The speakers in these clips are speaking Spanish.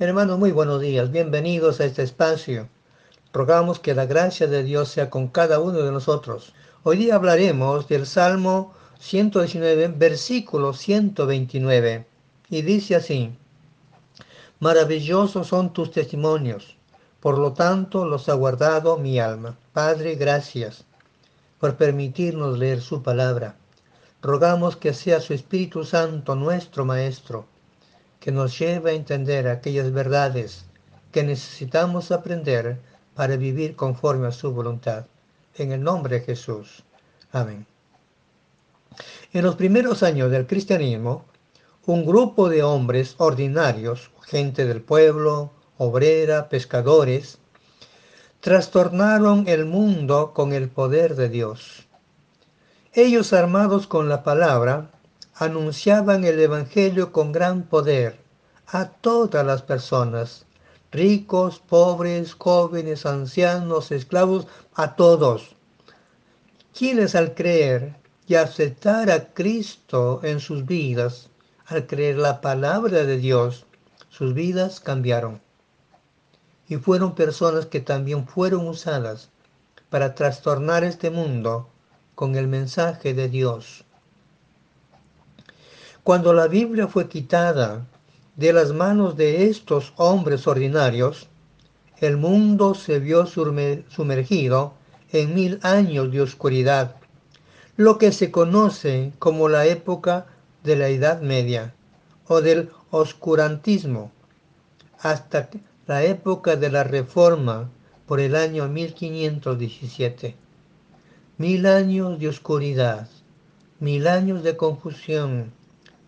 Hermanos, muy buenos días. Bienvenidos a este espacio. Rogamos que la gracia de Dios sea con cada uno de nosotros. Hoy día hablaremos del Salmo 119, versículo 129. Y dice así, Maravillosos son tus testimonios, por lo tanto los ha guardado mi alma. Padre, gracias por permitirnos leer su palabra. Rogamos que sea su Espíritu Santo nuestro Maestro que nos lleve a entender aquellas verdades que necesitamos aprender para vivir conforme a su voluntad. En el nombre de Jesús. Amén. En los primeros años del cristianismo, un grupo de hombres ordinarios, gente del pueblo, obrera, pescadores, trastornaron el mundo con el poder de Dios. Ellos armados con la palabra anunciaban el Evangelio con gran poder a todas las personas, ricos, pobres, jóvenes, ancianos, esclavos, a todos, quienes al creer y aceptar a Cristo en sus vidas, al creer la palabra de Dios, sus vidas cambiaron. Y fueron personas que también fueron usadas para trastornar este mundo con el mensaje de Dios. Cuando la Biblia fue quitada de las manos de estos hombres ordinarios, el mundo se vio sumergido en mil años de oscuridad, lo que se conoce como la época de la Edad Media o del oscurantismo, hasta la época de la Reforma por el año 1517. Mil años de oscuridad, mil años de confusión,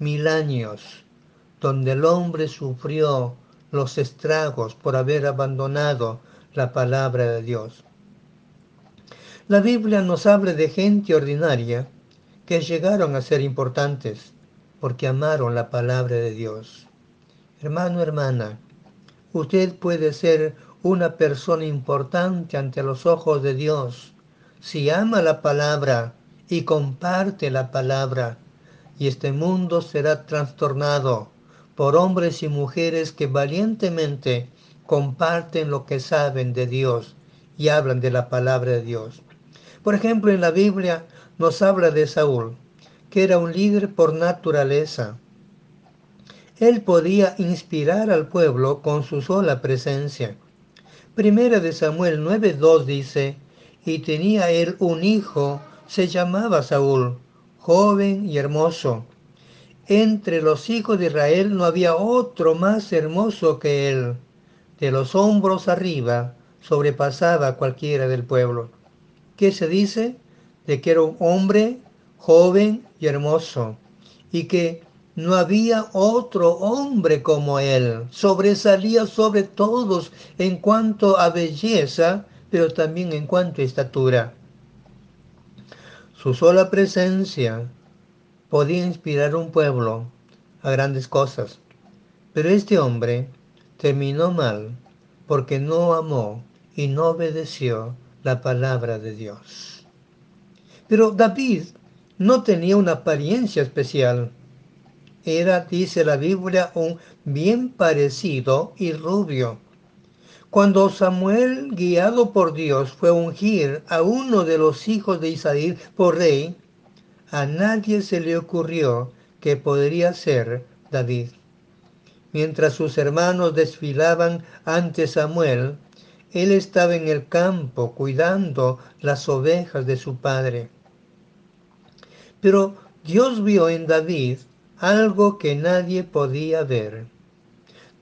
mil años, donde el hombre sufrió los estragos por haber abandonado la palabra de Dios. La Biblia nos habla de gente ordinaria que llegaron a ser importantes porque amaron la palabra de Dios. Hermano, hermana, usted puede ser una persona importante ante los ojos de Dios si ama la palabra y comparte la palabra y este mundo será trastornado por hombres y mujeres que valientemente comparten lo que saben de Dios y hablan de la palabra de Dios. Por ejemplo, en la Biblia nos habla de Saúl, que era un líder por naturaleza. Él podía inspirar al pueblo con su sola presencia. Primera de Samuel 9.2 dice, y tenía él un hijo, se llamaba Saúl, joven y hermoso. Entre los hijos de Israel no había otro más hermoso que él. De los hombros arriba sobrepasaba a cualquiera del pueblo. ¿Qué se dice? De que era un hombre joven y hermoso y que no había otro hombre como él. Sobresalía sobre todos en cuanto a belleza, pero también en cuanto a estatura. Su sola presencia podía inspirar un pueblo a grandes cosas. Pero este hombre terminó mal porque no amó y no obedeció la palabra de Dios. Pero David no tenía una apariencia especial. Era, dice la Biblia, un bien parecido y rubio cuando Samuel, guiado por Dios, fue a ungir a uno de los hijos de Isaí por rey, a nadie se le ocurrió que podría ser David. Mientras sus hermanos desfilaban ante Samuel, él estaba en el campo cuidando las ovejas de su padre. Pero Dios vio en David algo que nadie podía ver.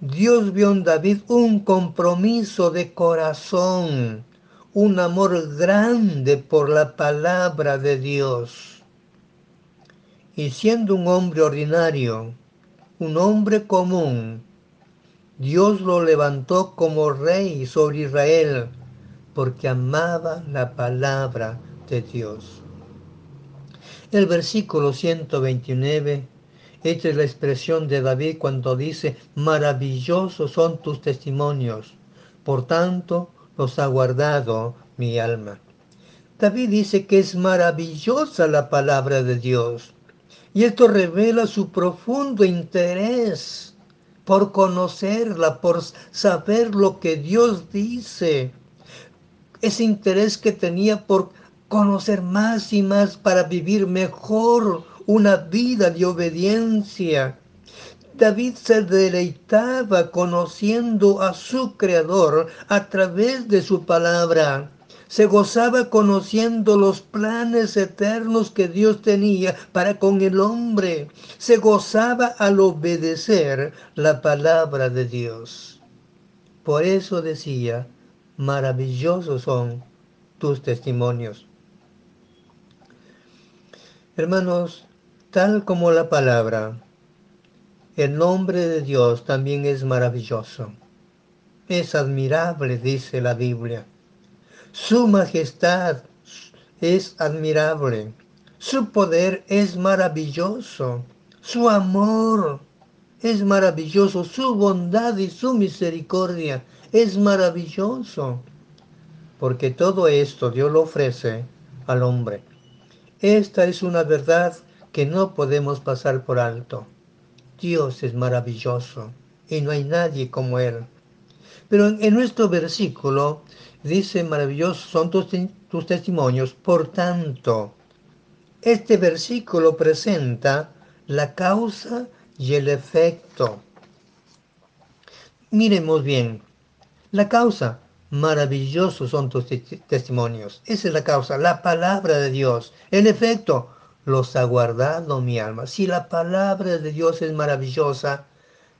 Dios vio en David un compromiso de corazón, un amor grande por la palabra de Dios. Y siendo un hombre ordinario, un hombre común, Dios lo levantó como rey sobre Israel porque amaba la palabra de Dios. El versículo 129 esta es la expresión de David cuando dice, maravillosos son tus testimonios, por tanto los ha guardado mi alma. David dice que es maravillosa la palabra de Dios. Y esto revela su profundo interés por conocerla, por saber lo que Dios dice. Ese interés que tenía por conocer más y más para vivir mejor una vida de obediencia. David se deleitaba conociendo a su Creador a través de su palabra. Se gozaba conociendo los planes eternos que Dios tenía para con el hombre. Se gozaba al obedecer la palabra de Dios. Por eso decía, maravillosos son tus testimonios. Hermanos, tal como la palabra, el nombre de Dios también es maravilloso. Es admirable, dice la Biblia. Su majestad es admirable. Su poder es maravilloso. Su amor es maravilloso. Su bondad y su misericordia es maravilloso. Porque todo esto Dios lo ofrece al hombre. Esta es una verdad que no podemos pasar por alto. Dios es maravilloso y no hay nadie como Él. Pero en, nuestro versículo dice, maravillosos son tus, tus testimonios. Por tanto, este versículo presenta la causa y el efecto. Miremos bien, la causa, maravillosos son tus testimonios. Esa es la causa, la palabra de Dios. El efecto, los ha guardado mi alma. Si la palabra de Dios es maravillosa,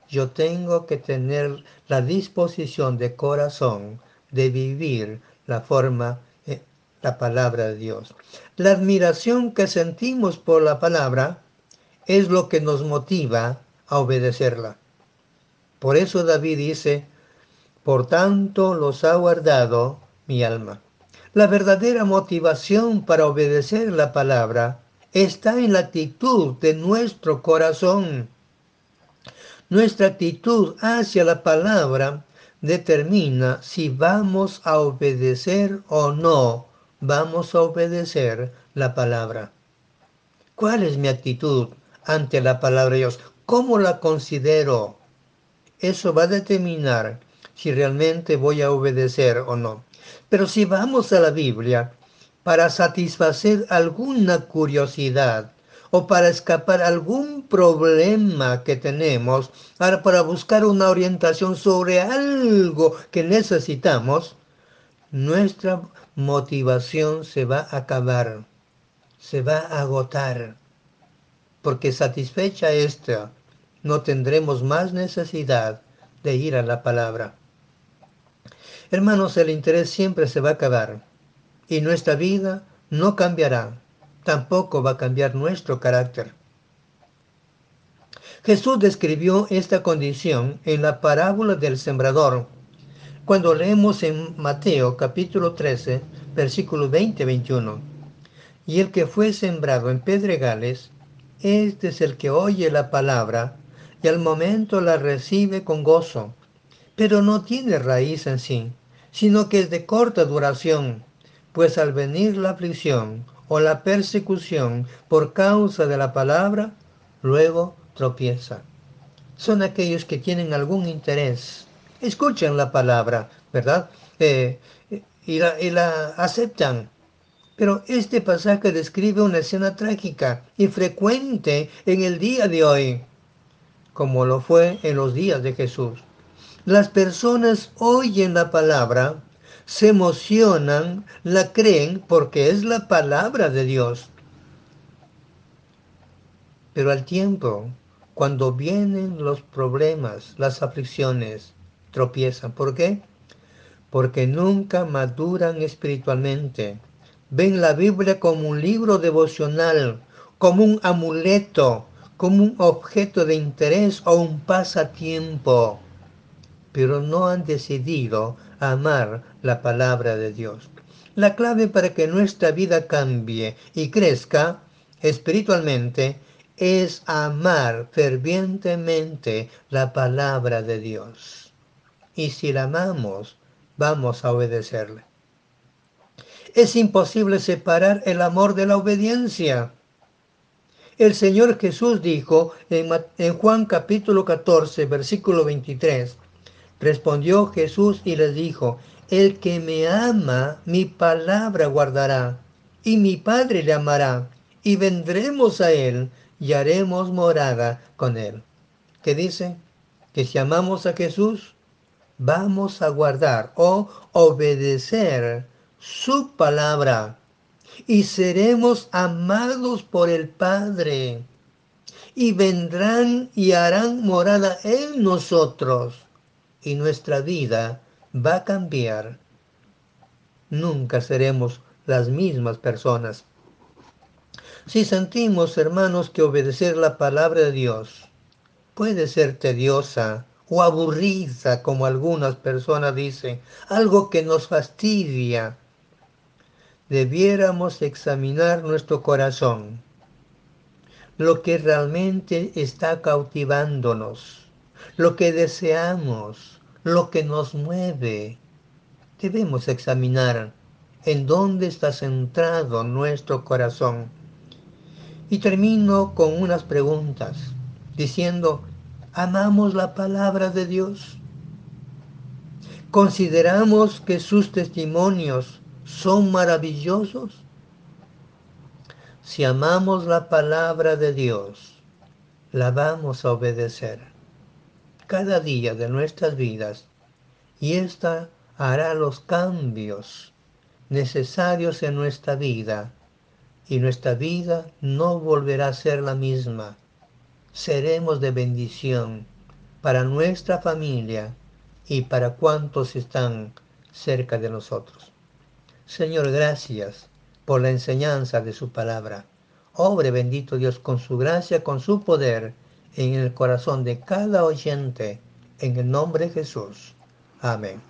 yo tengo que tener la disposición de corazón de vivir la forma, eh, la palabra de Dios. La admiración que sentimos por la palabra es lo que nos motiva a obedecerla. Por eso David dice, por tanto los ha guardado mi alma. La verdadera motivación para obedecer la palabra está en la actitud de nuestro corazón. Nuestra actitud hacia la palabra determina si vamos a obedecer o no vamos a obedecer la palabra. ¿Cuál es mi actitud ante la palabra de Dios? ¿Cómo la considero? Eso va a determinar si realmente voy a obedecer o no. Pero si vamos a la Biblia, para satisfacer alguna curiosidad o para escapar algún problema que tenemos, para buscar una orientación sobre algo que necesitamos, nuestra motivación se va a acabar, se va a agotar, porque satisfecha esta, no tendremos más necesidad de ir a la palabra. Hermanos, el interés siempre se va a acabar y nuestra vida no cambiará, tampoco va a cambiar nuestro carácter. Jesús describió esta condición en la parábola del sembrador, cuando leemos en Mateo capítulo 13, versículo 20-21. Y el que fue sembrado en pedregales, este es el que oye la palabra y al momento la recibe con gozo, pero no tiene raíz en sí, sino que es de corta duración pues al venir la aflicción o la persecución por causa de la palabra, luego tropieza. Son aquellos que tienen algún interés, escuchan la palabra, ¿verdad? Eh, y, la, y la aceptan. Pero este pasaje describe una escena trágica y frecuente en el día de hoy, como lo fue en los días de Jesús. Las personas oyen la palabra, se emocionan, la creen porque es la palabra de Dios. Pero al tiempo, cuando vienen los problemas, las aflicciones, tropiezan. ¿Por qué? Porque nunca maduran espiritualmente. Ven la Biblia como un libro devocional, como un amuleto, como un objeto de interés o un pasatiempo. Pero no han decidido amar la palabra de Dios. La clave para que nuestra vida cambie y crezca espiritualmente es amar fervientemente la palabra de Dios. Y si la amamos, vamos a obedecerle. Es imposible separar el amor de la obediencia. El Señor Jesús dijo en, en Juan capítulo 14, versículo 23, respondió Jesús y les dijo, el que me ama, mi palabra guardará, y mi Padre le amará, y vendremos a él y haremos morada con él. ¿Qué dice? Que si amamos a Jesús, vamos a guardar o obedecer su palabra y seremos amados por el Padre y vendrán y harán morada en nosotros y nuestra vida va a cambiar. Nunca seremos las mismas personas. Si sentimos, hermanos, que obedecer la palabra de Dios puede ser tediosa o aburrida, como algunas personas dicen, algo que nos fastidia, debiéramos examinar nuestro corazón, lo que realmente está cautivándonos, lo que deseamos, lo que nos mueve. Debemos examinar en dónde está centrado nuestro corazón. Y termino con unas preguntas, diciendo, ¿amamos la palabra de Dios? ¿Consideramos que sus testimonios son maravillosos? Si amamos la palabra de Dios, la vamos a obedecer cada día de nuestras vidas y ésta hará los cambios necesarios en nuestra vida y nuestra vida no volverá a ser la misma. Seremos de bendición para nuestra familia y para cuantos están cerca de nosotros. Señor, gracias por la enseñanza de su palabra. Obre bendito Dios con su gracia, con su poder en el corazón de cada oyente, en el nombre de Jesús. Amén.